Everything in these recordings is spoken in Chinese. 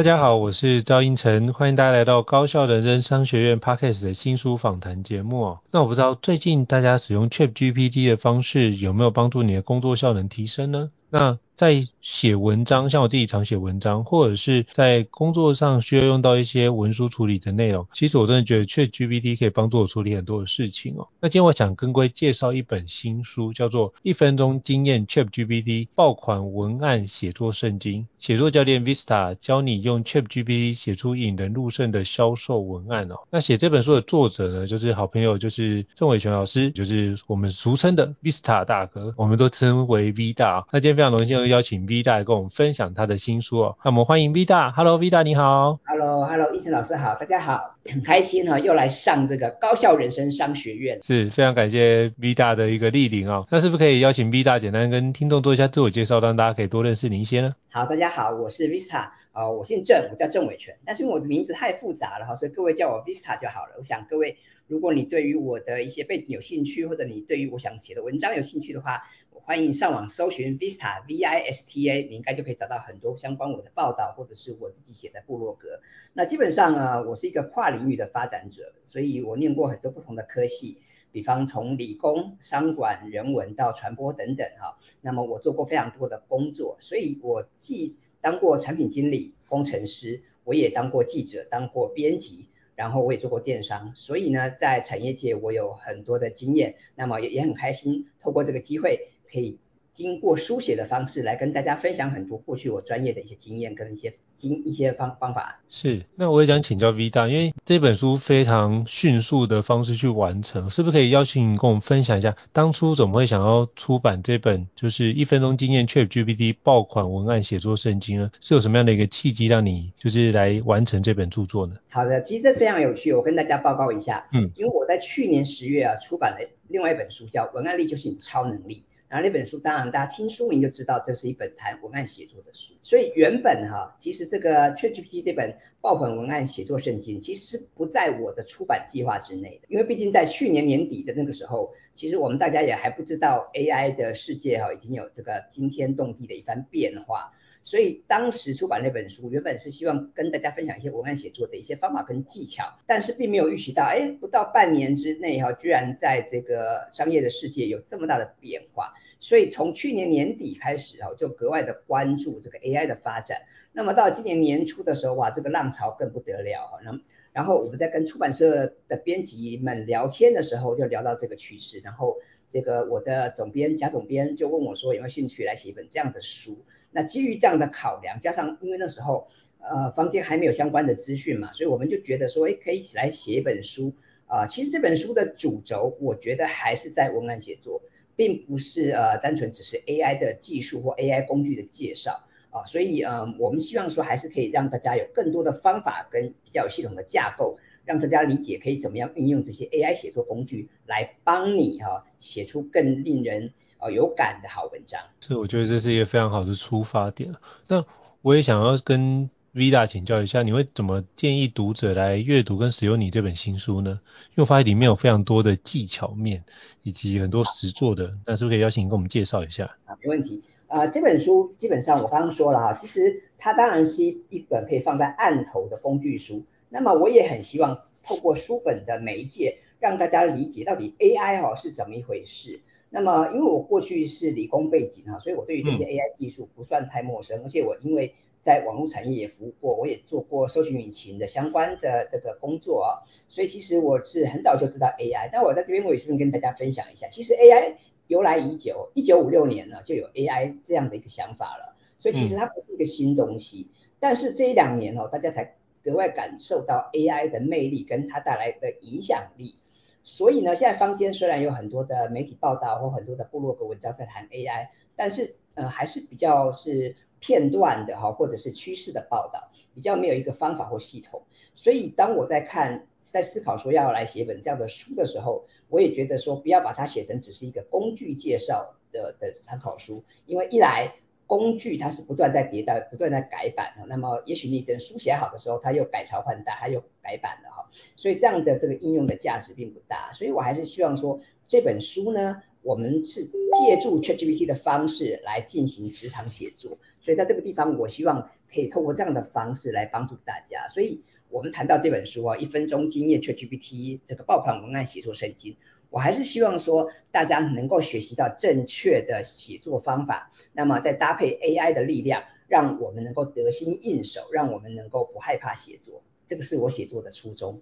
大家好，我是赵英成，欢迎大家来到高校人生商学院 Podcast 的新书访谈节目。那我不知道最近大家使用 ChatGPT 的方式有没有帮助你的工作效能提升呢？那在写文章，像我自己常写文章，或者是在工作上需要用到一些文书处理的内容，其实我真的觉得 ChatGPT 可以帮助我处理很多的事情哦。那今天我想跟各位介绍一本新书，叫做《一分钟经验 ChatGPT 爆款文案写作圣经》，写作教练 Vista 教你用 ChatGPT 写出引人入胜的销售文案哦。那写这本书的作者呢，就是好朋友，就是郑伟权老师，就是我们俗称的 Vista 大哥，我们都称为 V 大。那今天非常荣幸邀请 V 大来跟我们分享他的新书哦。那我们欢迎 V 大，Hello V 大你好，Hello，Hello，一晨老师好，大家好，很开心哈，又来上这个高校人生商学院，是非常感谢 V 大的一个莅临哦。那是不是可以邀请 V 大简单跟听众做一下自我介绍，让大家可以多认识您一些呢？好，大家好，我是 Vista，呃，我姓郑，我叫郑伟权，但是因为我的名字太复杂了哈，所以各位叫我 Vista 就好了。我想各位，如果你对于我的一些背景有兴趣，或者你对于我想写的文章有兴趣的话，欢迎上网搜寻 Vista V I S T A，你应该就可以找到很多相关我的报道，或者是我自己写的部落格。那基本上呢，我是一个跨领域的发展者，所以我念过很多不同的科系，比方从理工、商管、人文到传播等等哈。那么我做过非常多的工作，所以我既当过产品经理、工程师，我也当过记者、当过编辑，然后我也做过电商，所以呢，在产业界我有很多的经验。那么也也很开心，透过这个机会。可以经过书写的方式来跟大家分享很多过去我专业的一些经验跟一些经一些方方法。是，那我也想请教 V 大，因为这本书非常迅速的方式去完成，是不是可以邀请你跟我们分享一下，当初怎么会想要出版这本就是一分钟经验 ChatGPT 爆款文案写作圣经呢？是有什么样的一个契机让你就是来完成这本著作呢？好的，其实这非常有趣，我跟大家报告一下，嗯，因为我在去年十月啊出版了另外一本书，叫《文案力就是你的超能力》。然后那本书，当然大家听书名就知道，这是一本谈文案写作的书。所以原本哈，其实这个 ChatGPT 这本爆款文案写作圣经，其实是不在我的出版计划之内的。因为毕竟在去年年底的那个时候，其实我们大家也还不知道 AI 的世界哈，已经有这个惊天动地的一番变化。所以当时出版那本书，原本是希望跟大家分享一些文案写作的一些方法跟技巧，但是并没有预期到，哎，不到半年之内哈，居然在这个商业的世界有这么大的变化。所以从去年年底开始哈，就格外的关注这个 AI 的发展。那么到今年年初的时候，哇，这个浪潮更不得了哈。那然后我们在跟出版社的编辑们聊天的时候，就聊到这个趋势。然后这个我的总编贾总编就问我说，有没有兴趣来写一本这样的书？那基于这样的考量，加上因为那时候呃坊间还没有相关的资讯嘛，所以我们就觉得说，哎，可以一起来写一本书啊、呃。其实这本书的主轴，我觉得还是在文案写作，并不是呃单纯只是 AI 的技术或 AI 工具的介绍啊、呃。所以呃，我们希望说还是可以让大家有更多的方法跟比较系统的架构，让大家理解可以怎么样运用这些 AI 写作工具来帮你哈、啊、写出更令人。呃，有感的好文章，所以我觉得这是一个非常好的出发点。那我也想要跟 V 大请教一下，你会怎么建议读者来阅读跟使用你这本新书呢？因为我发现里面有非常多的技巧面，以及很多实作的，那是不是可以邀请你跟我们介绍一下？啊，没问题。啊、呃，这本书基本上我刚刚说了哈，其实它当然是一本可以放在案头的工具书。那么我也很希望透过书本的媒介，让大家理解到底 AI 哦是怎么一回事。那么，因为我过去是理工背景哈，所以我对于这些 AI 技术不算太陌生，嗯、而且我因为在网络产业也服务过，我也做过搜寻引擎的相关的这个工作啊，所以其实我是很早就知道 AI。但我在这边我也顺便跟大家分享一下，其实 AI 由来已久，一九五六年呢就有 AI 这样的一个想法了，所以其实它不是一个新东西。嗯、但是这一两年哦，大家才格外感受到 AI 的魅力跟它带来的影响力。所以呢，现在坊间虽然有很多的媒体报道或很多的部落格文章在谈 AI，但是呃还是比较是片段的哈，或者是趋势的报道，比较没有一个方法或系统。所以当我在看，在思考说要来写本这样的书的时候，我也觉得说不要把它写成只是一个工具介绍的的参考书，因为一来工具它是不断在迭代、不断在改版，那么也许你等书写好的时候，它又改朝换代，它又改版了哈，所以这样的这个应用的价值并不大。所以我还是希望说这本书呢，我们是借助 ChatGPT 的方式来进行职场写作，所以在这个地方，我希望可以透过这样的方式来帮助大家。所以。我们谈到这本书啊，一分钟经验 ChatGPT 这个爆款文案写作圣经，我还是希望说大家能够学习到正确的写作方法，那么再搭配 AI 的力量，让我们能够得心应手，让我们能够不害怕写作，这个是我写作的初衷。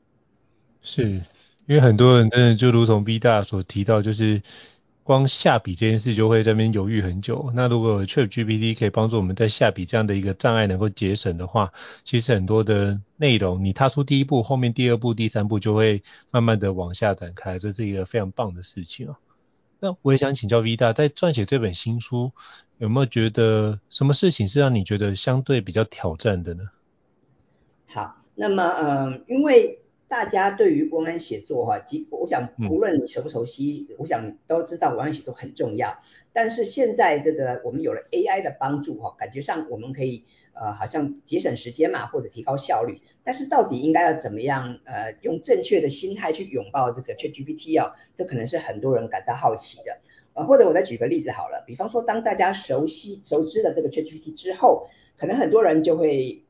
是，因为很多人真的就如同 B 大所提到，就是。光下笔这件事就会在那边犹豫很久。那如果 ChatGPT 可以帮助我们在下笔这样的一个障碍能够节省的话，其实很多的内容你踏出第一步，后面第二步、第三步就会慢慢的往下展开，这是一个非常棒的事情啊。那我也想请教 V 大，在撰写这本新书，有没有觉得什么事情是让你觉得相对比较挑战的呢？好，那么嗯，因为。大家对于文案写作哈，即我想无论你熟不熟悉，嗯、我想你都知道文案写作很重要。但是现在这个我们有了 AI 的帮助哈，感觉上我们可以呃好像节省时间嘛，或者提高效率。但是到底应该要怎么样呃用正确的心态去拥抱这个 ChatGPT 啊？这可能是很多人感到好奇的。呃，或者我再举个例子好了，比方说当大家熟悉熟知了这个 ChatGPT 之后，可能很多人就会。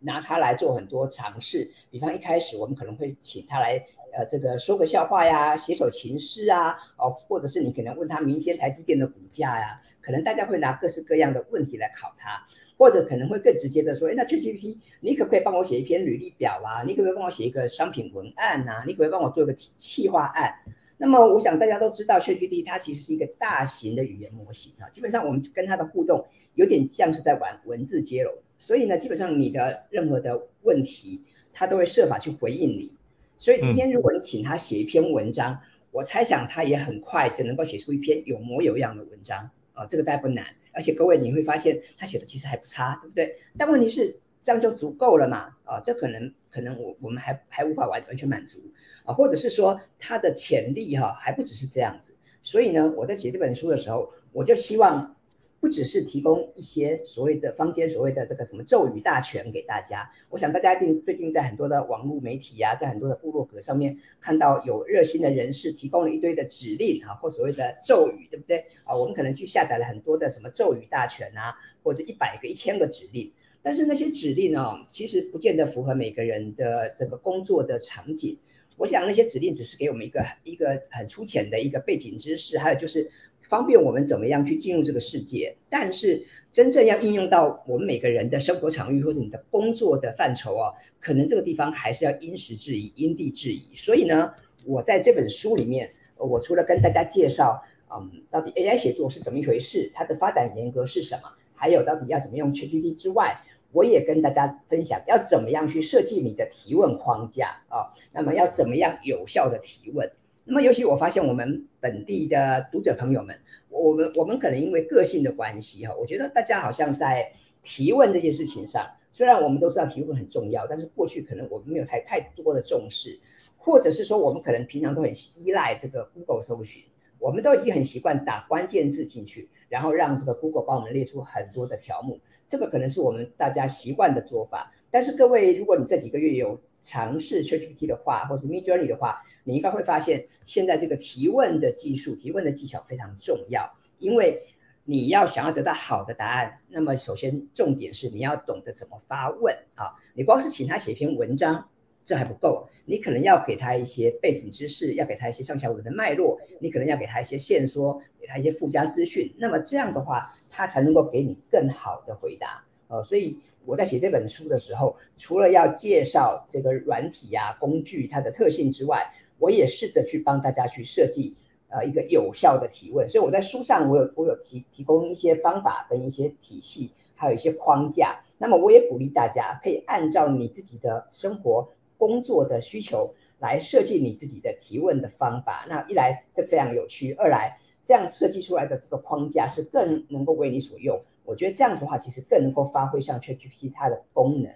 拿它来做很多尝试，比方一开始我们可能会请他来，呃，这个说个笑话呀，写首情诗啊，哦，或者是你可能问他明天台积电的股价呀，可能大家会拿各式各样的问题来考他，或者可能会更直接的说，哎，那 ChatGPT，你可不可以帮我写一篇履历表啊？你可不可以帮我写一个商品文案啊？你可不可以帮我做一个企划案？那么我想大家都知道，ChatGPT 它其实是一个大型的语言模型啊，基本上我们跟它的互动有点像是在玩文字接龙。所以呢，基本上你的任何的问题，他都会设法去回应你。所以今天如果你请他写一篇文章，我猜想他也很快就能够写出一篇有模有样的文章啊，这个大概不难。而且各位你会发现他写的其实还不差，对不对？但问题是这样就足够了嘛？啊，这可能可能我我们还还无法完完全满足啊，或者是说他的潜力哈、还不只是这样子。所以呢，我在写这本书的时候，我就希望。不只是提供一些所谓的坊间所谓的这个什么咒语大全给大家，我想大家一定最近在很多的网络媒体啊，在很多的部落格上面看到有热心的人士提供了一堆的指令啊，或所谓的咒语，对不对啊？我们可能去下载了很多的什么咒语大全啊，或者一百个、一千个指令，但是那些指令哦，其实不见得符合每个人的这个工作的场景。我想那些指令只是给我们一个一个很粗浅的一个背景知识，还有就是。方便我们怎么样去进入这个世界，但是真正要应用到我们每个人的生活场域或者你的工作的范畴啊，可能这个地方还是要因时制宜、因地制宜。所以呢，我在这本书里面，我除了跟大家介绍，嗯，到底 AI 写作是怎么一回事，它的发展严格是什么，还有到底要怎么用 ChatGPT 之外，我也跟大家分享要怎么样去设计你的提问框架啊，那么要怎么样有效的提问。那么，尤其我发现我们本地的读者朋友们，我们我们可能因为个性的关系哈，我觉得大家好像在提问这件事情上，虽然我们都知道提问很重要，但是过去可能我们没有太太多的重视，或者是说我们可能平常都很依赖这个 Google 搜寻，我们都已经很习惯打关键字进去，然后让这个 Google 帮我们列出很多的条目，这个可能是我们大家习惯的做法。但是各位，如果你这几个月有尝试 ChatGPT 的话，或是 Midjourney 的话，你应该会发现，现在这个提问的技术、提问的技巧非常重要。因为你要想要得到好的答案，那么首先重点是你要懂得怎么发问啊。你光是请他写一篇文章，这还不够，你可能要给他一些背景知识，要给他一些上下文的脉络，你可能要给他一些线索，给他一些附加资讯。那么这样的话，他才能够给你更好的回答。呃，所以我在写这本书的时候，除了要介绍这个软体呀、工具它的特性之外，我也试着去帮大家去设计呃一个有效的提问。所以我在书上我有我有提提供一些方法跟一些体系，还有一些框架。那么我也鼓励大家可以按照你自己的生活工作的需求来设计你自己的提问的方法。那一来这非常有趣，二来这样设计出来的这个框架是更能够为你所用。我觉得这样子的话，其实更能够发挥像 ChatGPT 它的功能。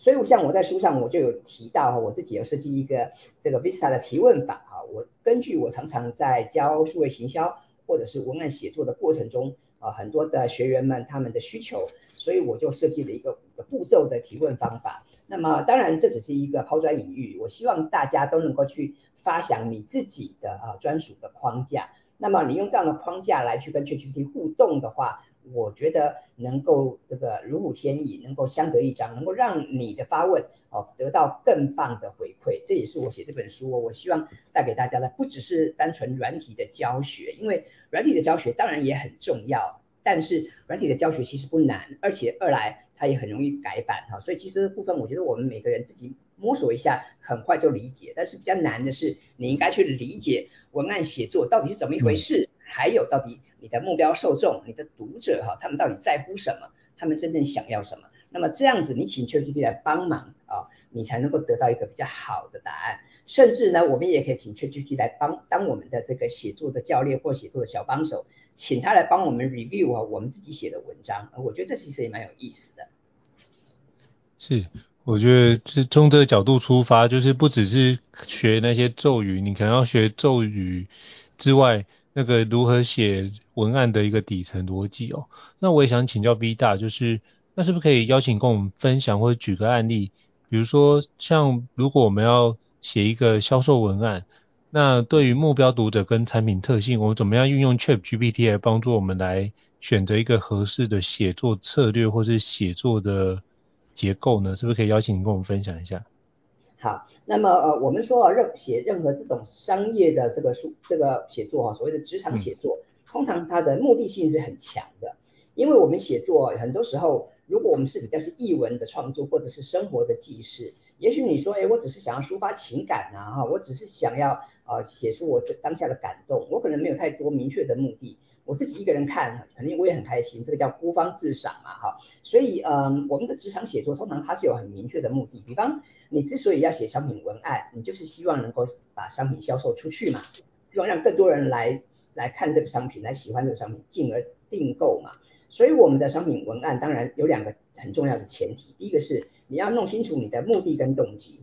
所以像我在书上我就有提到哈，我自己有设计一个这个 Vista 的提问法哈，我根据我常常在教数位行销或者是文案写作的过程中啊，很多的学员们他们的需求，所以我就设计了一个五个步骤的提问方法。那么当然这只是一个抛砖引玉，我希望大家都能够去发想你自己的啊专属的框架。那么你用这样的框架来去跟 ChatGPT 互动的话。我觉得能够这个如虎添翼，能够相得益彰，能够让你的发问哦得到更棒的回馈，这也是我写这本书，我希望带给大家的不只是单纯软体的教学，因为软体的教学当然也很重要，但是软体的教学其实不难，而且二来它也很容易改版哈，所以其实部分我觉得我们每个人自己摸索一下，很快就理解，但是比较难的是你应该去理解文案写作到底是怎么一回事。还有，到底你的目标受众、你的读者哈，他们到底在乎什么？他们真正想要什么？那么这样子，你请 ChatGPT 来帮忙啊，你才能够得到一个比较好的答案。甚至呢，我们也可以请 ChatGPT 来帮当我们的这个写作的教练或写作的小帮手，请他来帮我们 review 啊，我们自己写的文章。我觉得这其实也蛮有意思的。是，我觉得这从这个角度出发，就是不只是学那些咒语，你可能要学咒语之外。那个如何写文案的一个底层逻辑哦，那我也想请教 V 大，就是那是不是可以邀请跟我们分享或者举个案例，比如说像如果我们要写一个销售文案，那对于目标读者跟产品特性，我们怎么样运用 ChatGPT 来帮助我们来选择一个合适的写作策略或是写作的结构呢？是不是可以邀请你跟我们分享一下？好，那么呃，我们说啊，任写任何这种商业的这个书，这个写作哈，所谓的职场写作，通常它的目的性是很强的，因为我们写作很多时候，如果我们是比较是译文的创作或者是生活的记事，也许你说，哎，我只是想要抒发情感啊，哈，我只是想要呃写出我这当下的感动，我可能没有太多明确的目的。我自己一个人看，肯定我也很开心，这个叫孤芳自赏嘛，哈，所以，嗯，我们的职场写作通常它是有很明确的目的，比方你之所以要写商品文案，你就是希望能够把商品销售出去嘛，希望让更多人来来看这个商品，来喜欢这个商品，进而订购嘛。所以我们的商品文案当然有两个很重要的前提，第一个是你要弄清楚你的目的跟动机，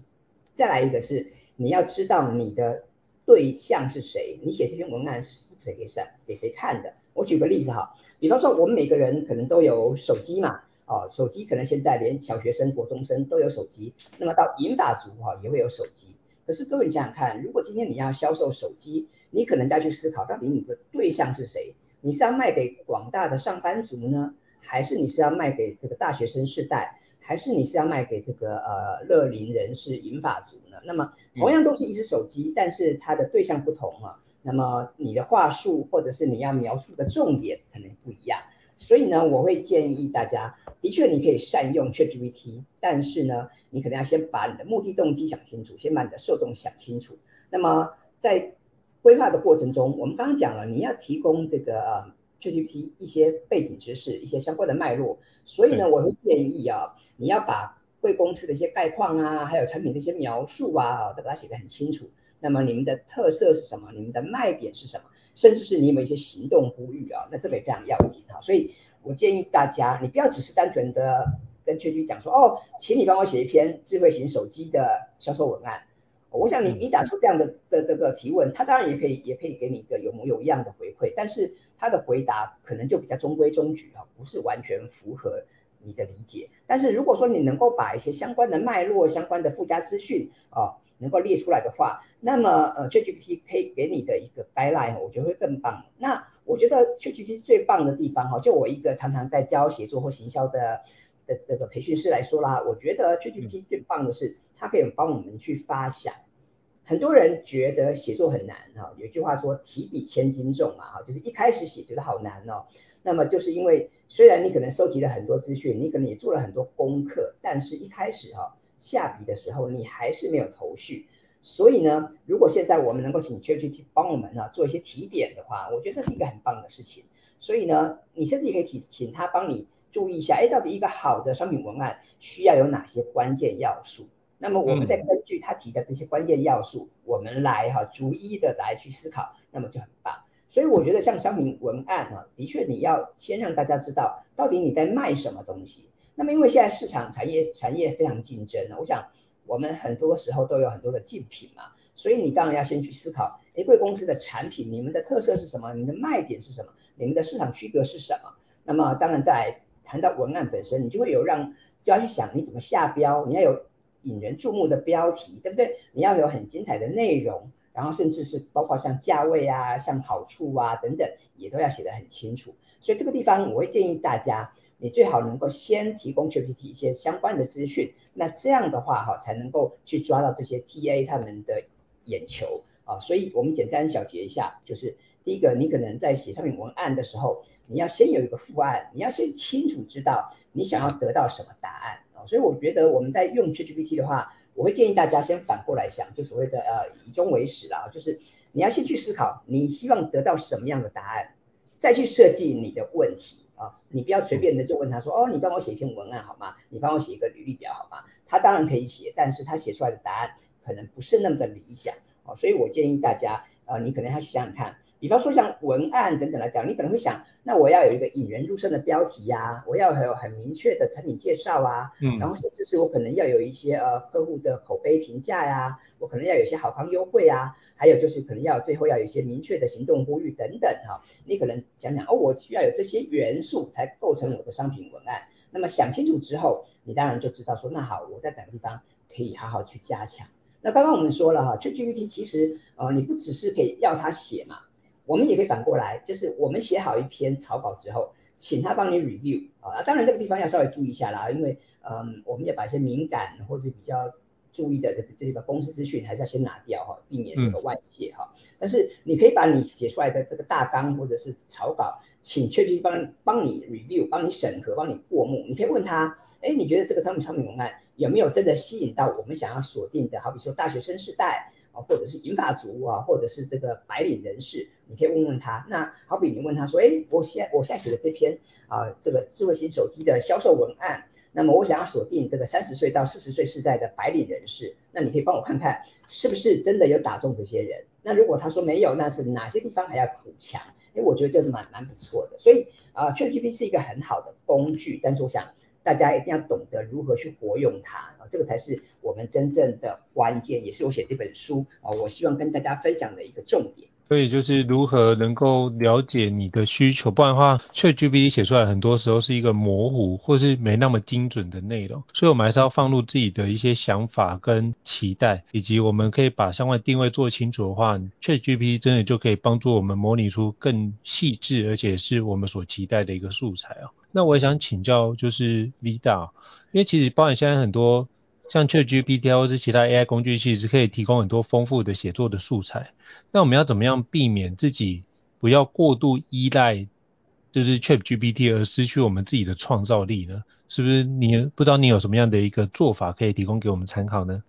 再来一个是你要知道你的。对象是谁？你写这篇文案是谁给谁给谁看的？我举个例子哈，比方说我们每个人可能都有手机嘛，哦，手机可能现在连小学生、国中生都有手机，那么到银发族哈也会有手机。可是各位你想想看，如果今天你要销售手机，你可能要去思考到底你的对象是谁？你是要卖给广大的上班族呢，还是你是要卖给这个大学生世代？还是你是要卖给这个呃乐龄人士银发族呢？那么同样都是一只手机，但是它的对象不同哈。那么你的话术或者是你要描述的重点可能不一样。所以呢，我会建议大家，的确你可以善用 ChatGPT，但是呢，你可能要先把你的目的动机想清楚，先把你的受众想清楚。那么在规划的过程中，我们刚刚讲了，你要提供这个呃 ChatGPT 一些背景知识，一些相关的脉络。所以呢，我会建议啊。你要把贵公司的一些概况啊，还有产品的一些描述啊，都把它写得很清楚。那么你们的特色是什么？你们的卖点是什么？甚至是你有没有一些行动呼吁啊？那这个也非常要紧哈。所以我建议大家，你不要只是单纯的跟 ChatGPT 讲说，哦，请你帮我写一篇智慧型手机的销售文案。我想你你打出这样的的这个提问，他当然也可以也可以给你一个有模有样的回馈，但是他的回答可能就比较中规中矩啊，不是完全符合。你的理解，但是如果说你能够把一些相关的脉络、相关的附加资讯啊，能够列出来的话，那么呃，ChatGPT 可以给你的一个 guideline，我觉得会更棒。那我觉得 ChatGPT 最棒的地方哈，就我一个常常在教写作或行销的的这个培训师来说啦，我觉得 ChatGPT 最棒的是它可以帮我们去发想。很多人觉得写作很难哈，有一句话说提笔千斤重嘛哈，就是一开始写觉得好难哦。那么就是因为虽然你可能收集了很多资讯，你可能也做了很多功课，但是一开始哈、哦、下笔的时候你还是没有头绪。所以呢，如果现在我们能够请 ChatGPT 帮我们呢做一些提点的话，我觉得这是一个很棒的事情。所以呢，你甚至也可以提请他帮你注意一下，哎，到底一个好的商品文案需要有哪些关键要素？那么我们再根据他提的这些关键要素，我们来哈逐一的来去思考，那么就很棒。所以我觉得像商品文案哈，的确你要先让大家知道到底你在卖什么东西。那么因为现在市场产业产业非常竞争，我想我们很多时候都有很多的竞品嘛，所以你当然要先去思考，哎，贵公司的产品，你们的特色是什么？你们的卖点是什么？你们的市场区隔是什么？那么当然在谈到文案本身，你就会有让就要去想你怎么下标，你要有引人注目的标题，对不对？你要有很精彩的内容。然后甚至是包括像价位啊、像好处啊等等，也都要写得很清楚。所以这个地方我会建议大家，你最好能够先提供 ChatGPT 一些相关的资讯，那这样的话哈，才能够去抓到这些 TA 他们的眼球啊。所以我们简单小结一下，就是第一个，你可能在写商品文案的时候，你要先有一个副案，你要先清楚知道你想要得到什么答案啊。所以我觉得我们在用 ChatGPT 的话，我会建议大家先反过来想，就所谓的呃以终为始啦，就是你要先去思考你希望得到什么样的答案，再去设计你的问题啊，你不要随便的就问他说，哦，你帮我写一篇文案好吗？你帮我写一个履历表好吗？他当然可以写，但是他写出来的答案可能不是那么的理想啊，所以我建议大家，呃，你可能要去想想看。比方说像文案等等来讲，你可能会想，那我要有一个引人入胜的标题呀、啊，我要有很明确的产品介绍啊，嗯，然后甚至是我可能要有一些呃客户的口碑评价呀、啊，我可能要有一些好康优惠啊，还有就是可能要最后要有一些明确的行动呼吁等等哈、你可能讲讲哦，我需要有这些元素才构成我的商品文案。那么想清楚之后，你当然就知道说，那好，我在哪个地方可以好好去加强。那刚刚我们说了哈，ChatGPT 其实呃你不只是可以要他写嘛。我们也可以反过来，就是我们写好一篇草稿之后，请他帮你 review 啊。当然这个地方要稍微注意一下啦，因为嗯，我们要把一些敏感或者比较注意的这这个公司资讯还是要先拿掉哈，避免这个外泄哈。但是你可以把你写出来的这个大纲或者是草稿，请 ChatGPT 帮帮你 review，帮你审核，帮你过目。你可以问他，哎，你觉得这个商品产品文案有没有真的吸引到我们想要锁定的？好比说大学生世代。或者是银发族啊，或者是这个白领人士，你可以问问他。那好比你问他说，哎，我现我现在写的这篇啊，这个智慧型手机的销售文案，那么我想要锁定这个三十岁到四十岁世代的白领人士，那你可以帮我看看是不是真的有打中这些人？那如果他说没有，那是哪些地方还要补强？因为我觉得这是蛮蛮不错的。所以啊，ChatGPT 是一个很好的工具，但是我想。大家一定要懂得如何去活用它啊，这个才是我们真正的关键，也是我写这本书啊，我希望跟大家分享的一个重点。所以就是如何能够了解你的需求，不然的话，ChatGPT 写出来很多时候是一个模糊或是没那么精准的内容，所以我们还是要放入自己的一些想法跟期待，以及我们可以把相关定位做清楚的话，ChatGPT 真的就可以帮助我们模拟出更细致而且是我们所期待的一个素材哦。那我也想请教，就是 Vida，因为其实包含现在很多像 ChatGPT 或者其他 AI 工具，其实可以提供很多丰富的写作的素材。那我们要怎么样避免自己不要过度依赖，就是 ChatGPT 而失去我们自己的创造力呢？是不是你不知道你有什么样的一个做法可以提供给我们参考呢？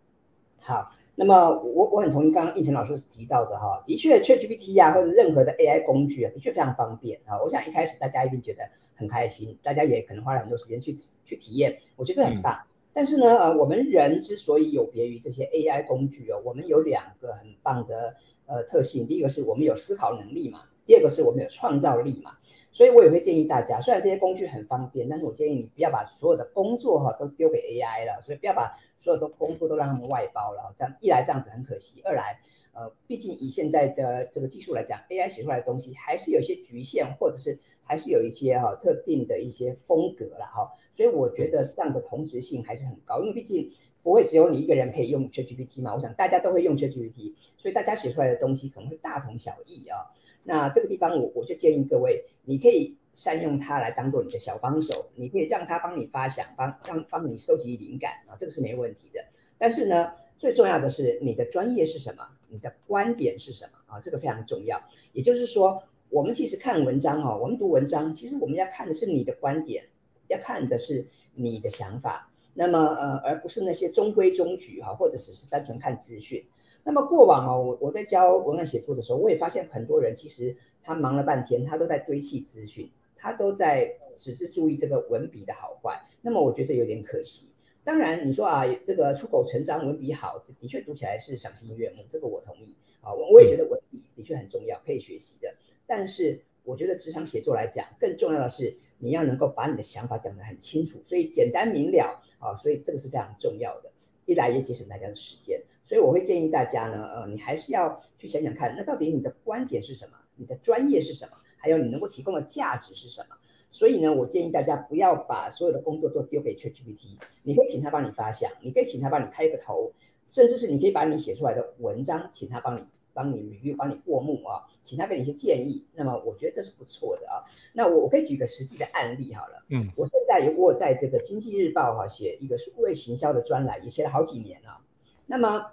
好，那么我我很同意刚刚易成老师提到的哈，的确 ChatGPT 啊或者任何的 AI 工具啊，的确非常方便啊。我想一开始大家一定觉得。很开心，大家也可能花了很多时间去去体验，我觉得很棒。但是呢，呃，我们人之所以有别于这些 AI 工具哦，我们有两个很棒的呃特性。第一个是我们有思考能力嘛，第二个是我们有创造力嘛。所以我也会建议大家，虽然这些工具很方便，但是我建议你不要把所有的工作哈都丢给 AI 了，所以不要把所有的工作都让他们外包了。这样一来这样子很可惜，二来呃，毕竟以现在的这个技术来讲，AI 写出来的东西还是有些局限，或者是。还是有一些哈特定的一些风格了哈，所以我觉得这样的同质性还是很高，因为毕竟不会只有你一个人可以用 ChatGPT 嘛，我想大家都会用 ChatGPT，所以大家写出来的东西可能会大同小异啊。那这个地方我我就建议各位，你可以善用它来当做你的小帮手，你可以让它帮你发想，帮让帮你收集灵感啊，这个是没问题的。但是呢，最重要的是你的专业是什么，你的观点是什么啊，这个非常重要。也就是说。我们其实看文章哈，我们读文章，其实我们要看的是你的观点，要看的是你的想法，那么呃，而不是那些中规中矩哈，或者只是单纯看资讯。那么过往哦，我我在教文案写作的时候，我也发现很多人其实他忙了半天，他都在堆砌资讯，他都在只是注意这个文笔的好坏。那么我觉得有点可惜。当然你说啊，这个出口成章，文笔好，的确读起来是赏心悦目，这个我同意啊。我我也觉得文笔的确很重要，可以学习的。但是我觉得职场写作来讲，更重要的是你要能够把你的想法讲得很清楚，所以简单明了啊，所以这个是非常重要的。一来也节省大家的时间，所以我会建议大家呢，呃，你还是要去想想看，那到底你的观点是什么，你的专业是什么，还有你能够提供的价值是什么。所以呢，我建议大家不要把所有的工作都丢给 ChatGPT，你可以请他帮你发想，你可以请他帮你开一个头，甚至是你可以把你写出来的文章，请他帮你帮你 review，帮你过目啊，请他给你一些建议。那么我觉得这是不错的啊。那我我可以举个实际的案例好了，嗯，我现在如果在这个经济日报哈、啊、写一个数位行销的专栏，也写了好几年了。那么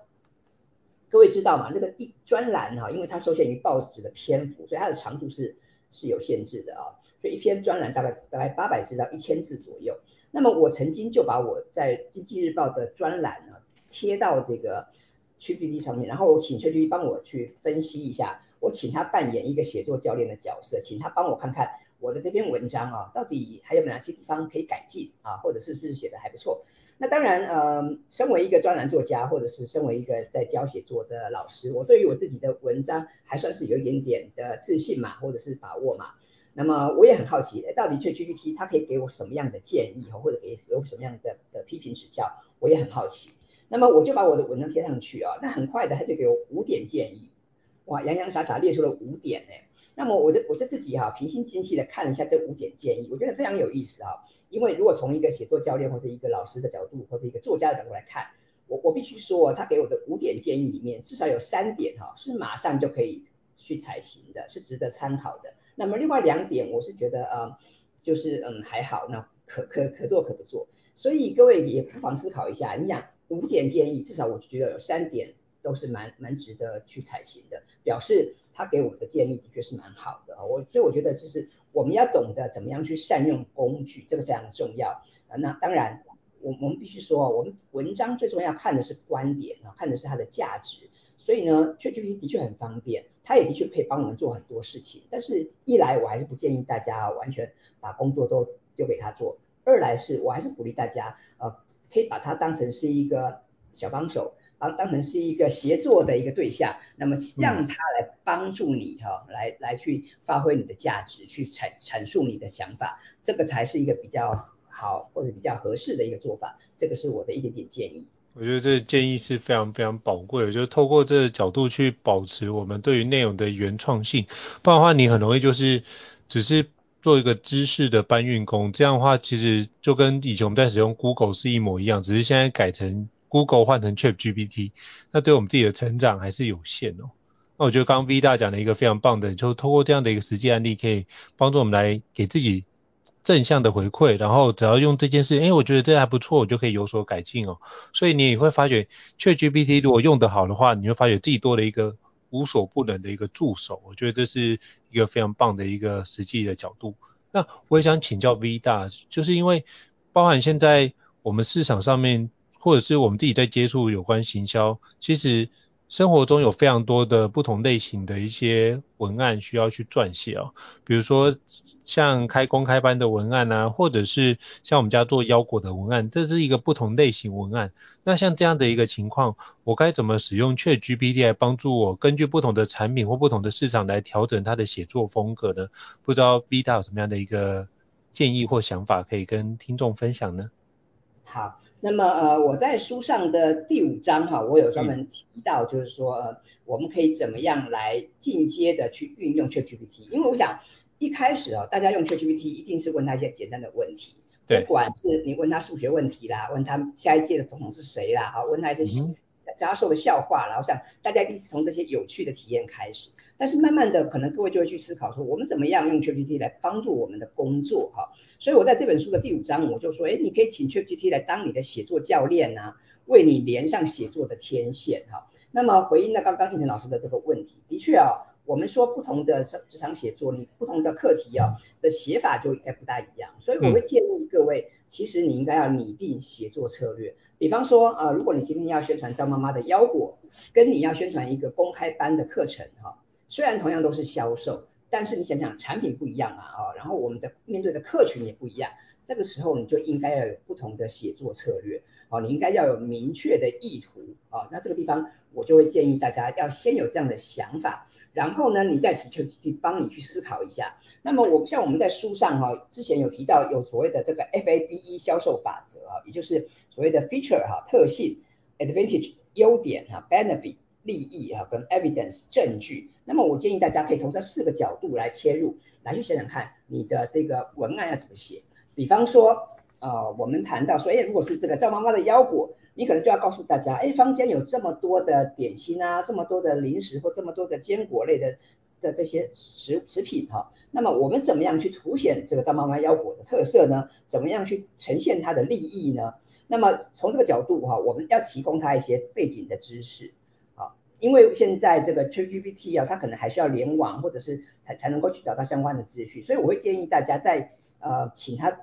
各位知道吗？那个一专栏哈，因为它受限于报纸的篇幅，所以它的长度是是有限制的啊。所以一篇专栏大概大概八百字到一千字左右。那么我曾经就把我在经济日报的专栏呢贴到这个 ChatGPT 上面，然后我请 cbd 帮我去分析一下，我请他扮演一个写作教练的角色，请他帮我看看我的这篇文章啊，到底还有哪些地方可以改进啊，或者是不是写的还不错。那当然，呃，身为一个专栏作家，或者是身为一个在教写作的老师，我对于我自己的文章还算是有一点点的自信嘛，或者是把握嘛。那么我也很好奇，到底 ChatGPT 它可以给我什么样的建议，或者给有什么样的的批评指教，我也很好奇。那么我就把我的文章贴上去啊，那很快的他就给我五点建议，哇，洋洋洒洒列出了五点呢。那么我就我就自己哈、平心静气的看了一下这五点建议，我觉得非常有意思啊。因为如果从一个写作教练或者一个老师的角度，或者一个作家的角度来看，我我必须说，他给我的五点建议里面，至少有三点哈、是马上就可以去采行的，是值得参考的。那么另外两点，我是觉得呃，就是嗯还好，那可可可做可不做，所以各位也不妨思考一下。你想五点建议，至少我就觉得有三点都是蛮蛮值得去采行的，表示他给我们的建议的确是蛮好的啊。我所以我觉得就是我们要懂得怎么样去善用工具，这个非常重要啊。那当然，我我们必须说，我们文章最重要看的是观点啊，看的是它的价值。所以呢，ChatGPT 的确很方便，它也的确可以帮我们做很多事情。但是，一来我还是不建议大家完全把工作都丢给它做；二来是我还是鼓励大家，呃，可以把它当成是一个小帮手，当当成是一个协作的一个对象，那么让他来帮助你哈、哦，来来去发挥你的价值，去阐阐述你的想法，这个才是一个比较好或者比较合适的一个做法。这个是我的一点点建议。我觉得这个建议是非常非常宝贵的，就是透过这个角度去保持我们对于内容的原创性，不然的话你很容易就是只是做一个知识的搬运工，这样的话其实就跟以前我们在使用 Google 是一模一样，只是现在改成 Google 换成 ChatGPT，那对我们自己的成长还是有限哦。那我觉得刚 V 大讲的一个非常棒的，就透过这样的一个实际案例，可以帮助我们来给自己。正向的回馈，然后只要用这件事，哎，我觉得这还不错，我就可以有所改进哦。所以你也会发觉，ChatGPT 如果用得好的话，你会发觉自己多了一个无所不能的一个助手。我觉得这是一个非常棒的一个实际的角度。那我也想请教 V 大，就是因为包含现在我们市场上面，或者是我们自己在接触有关行销，其实。生活中有非常多的不同类型的一些文案需要去撰写哦，比如说像开公开班的文案啊，或者是像我们家做腰果的文案，这是一个不同类型文案。那像这样的一个情况，我该怎么使用 ChatGPT 来帮助我根据不同的产品或不同的市场来调整它的写作风格呢？不知道 V 大有什么样的一个建议或想法可以跟听众分享呢？好。那么呃，我在书上的第五章哈，我有专门提到，就是说呃，我们可以怎么样来进阶的去运用 ChatGPT。因为我想一开始哦，大家用 ChatGPT 一定是问他一些简单的问题，对，不管是你问他数学问题啦，问他下一届的总统是谁啦，哈，问他一些教授的笑话啦，我想大家一定是从这些有趣的体验开始。但是慢慢的，可能各位就会去思考说，我们怎么样用 ChatGPT 来帮助我们的工作哈？所以我在这本书的第五章，我就说，哎，你可以请 ChatGPT 来当你的写作教练啊，为你连上写作的天线哈。那么回应了刚刚应成老师的这个问题，的确啊，我们说不同的职场写作，你不同的课题啊的写法就应该不大一样。所以我会建议各位，其实你应该要拟定写作策略。比方说，呃，如果你今天要宣传张妈妈的腰果，跟你要宣传一个公开班的课程哈。虽然同样都是销售，但是你想想产品不一样啊，啊，然后我们的面对的客群也不一样，这个时候你就应该要有不同的写作策略。哦，你应该要有明确的意图啊。那这个地方我就会建议大家要先有这样的想法，然后呢，你再请 ChatGPT 帮你去思考一下。那么我像我们在书上哈，之前有提到有所谓的这个 FABE 销售法则啊，也就是所谓的 feature 哈特性，advantage 优点哈，benefit 利益哈，跟 evidence 证据。那么我建议大家可以从这四个角度来切入，来去想想看你的这个文案要怎么写。比方说，呃，我们谈到说，哎，如果是这个赵妈妈的腰果，你可能就要告诉大家，哎，坊间有这么多的点心啊，这么多的零食或这么多的坚果类的的这些食食品哈，那么我们怎么样去凸显这个赵妈妈腰果的特色呢？怎么样去呈现它的利益呢？那么从这个角度哈，我们要提供他一些背景的知识，因为现在这个 ChatGPT 啊，它可能还需要联网或者是才才能够去找到相关的资讯，所以我会建议大家在呃请他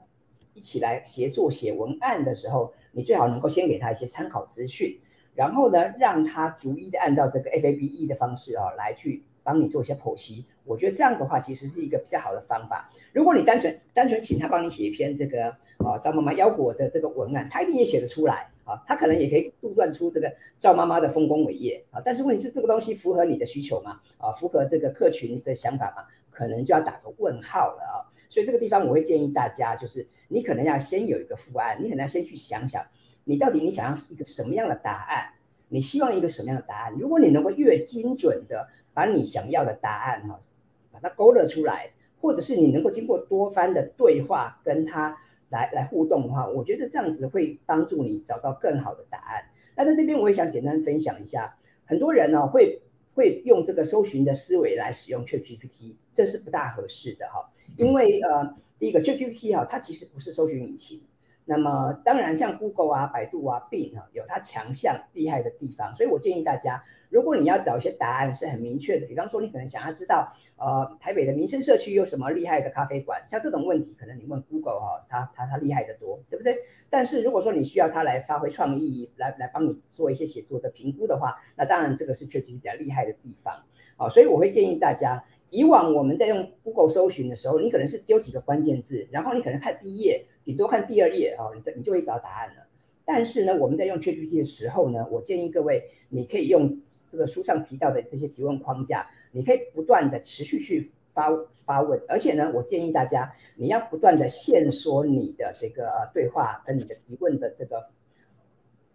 一起来协作写文案的时候，你最好能够先给他一些参考资讯，然后呢，让他逐一的按照这个 FABE 的方式啊来去帮你做一些剖析，我觉得这样的话其实是一个比较好的方法。如果你单纯单纯请他帮你写一篇这个。啊，张妈妈腰果的这个文案，他一定也写得出来啊，他可能也可以杜撰出这个赵妈妈的丰功伟业啊，但是问题是这个东西符合你的需求吗？啊，符合这个客群的想法吗？可能就要打个问号了啊。所以这个地方我会建议大家，就是你可能要先有一个副案，你可能要先去想想，你到底你想要一个什么样的答案，你希望一个什么样的答案？如果你能够越精准的把你想要的答案哈，把它勾勒出来，或者是你能够经过多番的对话跟他。来来互动的话，我觉得这样子会帮助你找到更好的答案。那在这边我也想简单分享一下，很多人呢、哦、会会用这个搜寻的思维来使用 ChatGPT，这是不大合适的哈。因为呃，第一个 ChatGPT 哈，它其实不是搜寻引擎。那么当然像 Google 啊、百度啊、Bing 啊，有它强项厉害的地方，所以我建议大家。如果你要找一些答案是很明确的，比方说你可能想要知道，呃，台北的民生社区有什么厉害的咖啡馆，像这种问题，可能你问 Google 哈，它它它厉害的多，对不对？但是如果说你需要它来发挥创意，来来帮你做一些写作的评估的话，那当然这个是确实比较厉害的地方，好，所以我会建议大家，以往我们在用 Google 搜寻的时候，你可能是丢几个关键字，然后你可能看第一页，顶多看第二页，哦，你你就会找答案了。但是呢，我们在用 ChatGPT 的时候呢，我建议各位，你可以用。这个书上提到的这些提问框架，你可以不断的持续去发发问，而且呢，我建议大家你要不断的限缩你的这个对话跟你的提问的这个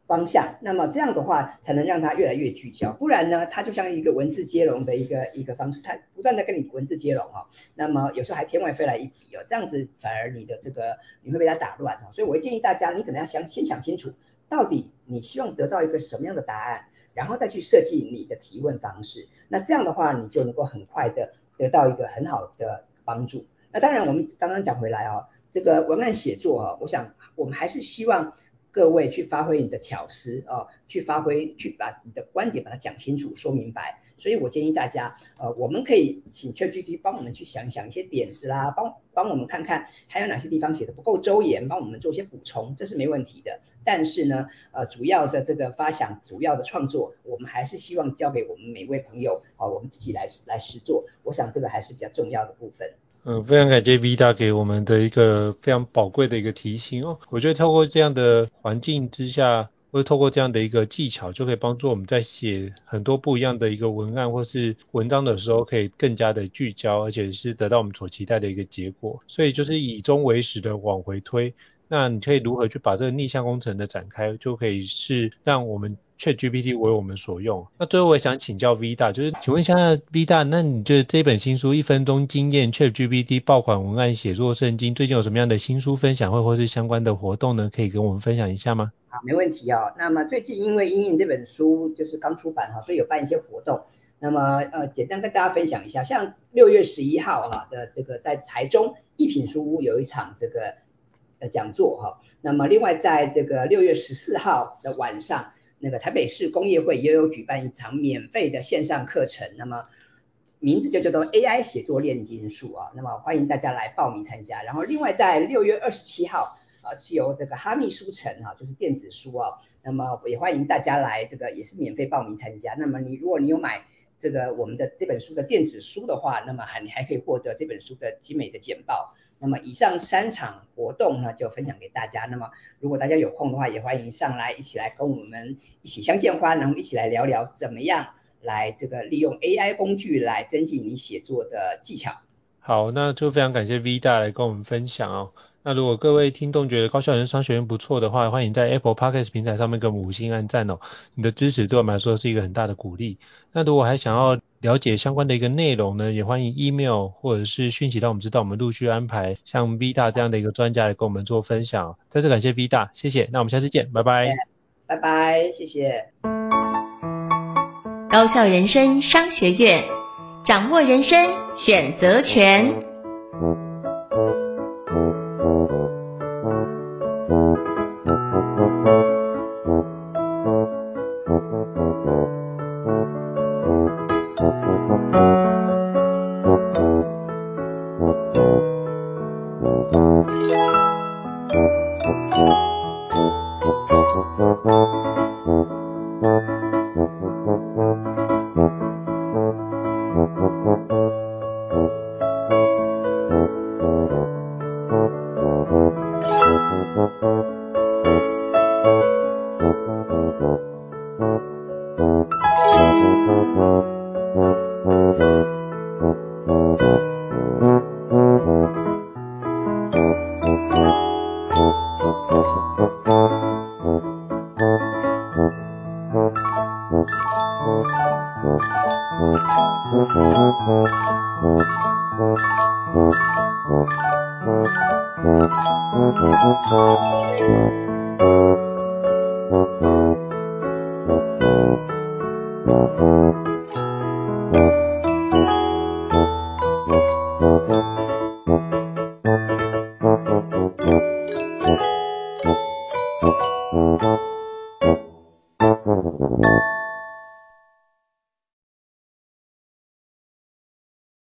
方向，那么这样的话才能让它越来越聚焦，不然呢，它就像一个文字接龙的一个一个方式，它不断的跟你文字接龙哈，那么有时候还天外飞来一笔哦，这样子反而你的这个你会被它打乱，所以我会建议大家，你可能要想先想清楚，到底你希望得到一个什么样的答案。然后再去设计你的提问方式，那这样的话，你就能够很快的得到一个很好的帮助。那当然，我们刚刚讲回来啊、哦，这个文案写作啊，我想我们还是希望各位去发挥你的巧思啊，去发挥去把你的观点把它讲清楚、说明白。所以我建议大家，呃，我们可以请 ChatGPT 帮我们去想想一些点子啦，帮帮我们看看还有哪些地方写的不够周延，帮我们做些补充，这是没问题的。但是呢，呃，主要的这个发想、主要的创作，我们还是希望交给我们每位朋友啊、我们自己来来实做。我想这个还是比较重要的部分。嗯，非常感谢 Vita 给我们的一个非常宝贵的一个提醒哦。我觉得透过这样的环境之下。或者透过这样的一个技巧，就可以帮助我们在写很多不一样的一个文案或是文章的时候，可以更加的聚焦，而且是得到我们所期待的一个结果。所以就是以终为始的往回推，那你可以如何去把这个逆向工程的展开，就可以是让我们。ChatGPT 为我们所用。那最后我也想请教 V 大，就是请问一下 V 大，那你觉得这本新书《一分钟惊艳 ChatGPT 爆款文案写作圣经》最近有什么样的新书分享会或是相关的活动呢？可以跟我们分享一下吗？好，没问题哦。那么最近因为阴影这本书就是刚出版哈，所以有办一些活动。那么呃，简单跟大家分享一下，像六月十一号哈的这个在台中一品书屋有一场这个呃讲座哈。那么另外在这个六月十四号的晚上。那个台北市工业会也有举办一场免费的线上课程，那么名字就叫做 AI 写作炼金术啊，那么欢迎大家来报名参加。然后另外在六月二十七号啊，是由这个哈密书城哈，就是电子书啊，那么也欢迎大家来这个也是免费报名参加。那么你如果你有买这个我们的这本书的电子书的话，那么还你还可以获得这本书的精美的简报。那么以上三场活动呢，就分享给大家。那么如果大家有空的话，也欢迎上来一起来跟我们一起相见欢，然后一起来聊聊怎么样来这个利用 AI 工具来增进你写作的技巧。好，那就非常感谢 V 大来跟我们分享哦。那如果各位听众觉得高效人生商学院不错的话，欢迎在 Apple Podcast 平台上面给我们五星按赞哦。你的支持对我们来说是一个很大的鼓励。那如果还想要了解相关的一个内容呢，也欢迎 email 或者是讯息让我们知道，我们陆续安排像 V 大这样的一个专家来跟我们做分享。再次感谢 V 大，谢谢。那我们下次见，拜拜。拜拜，谢谢。高效人生商学院，掌握人生选择权。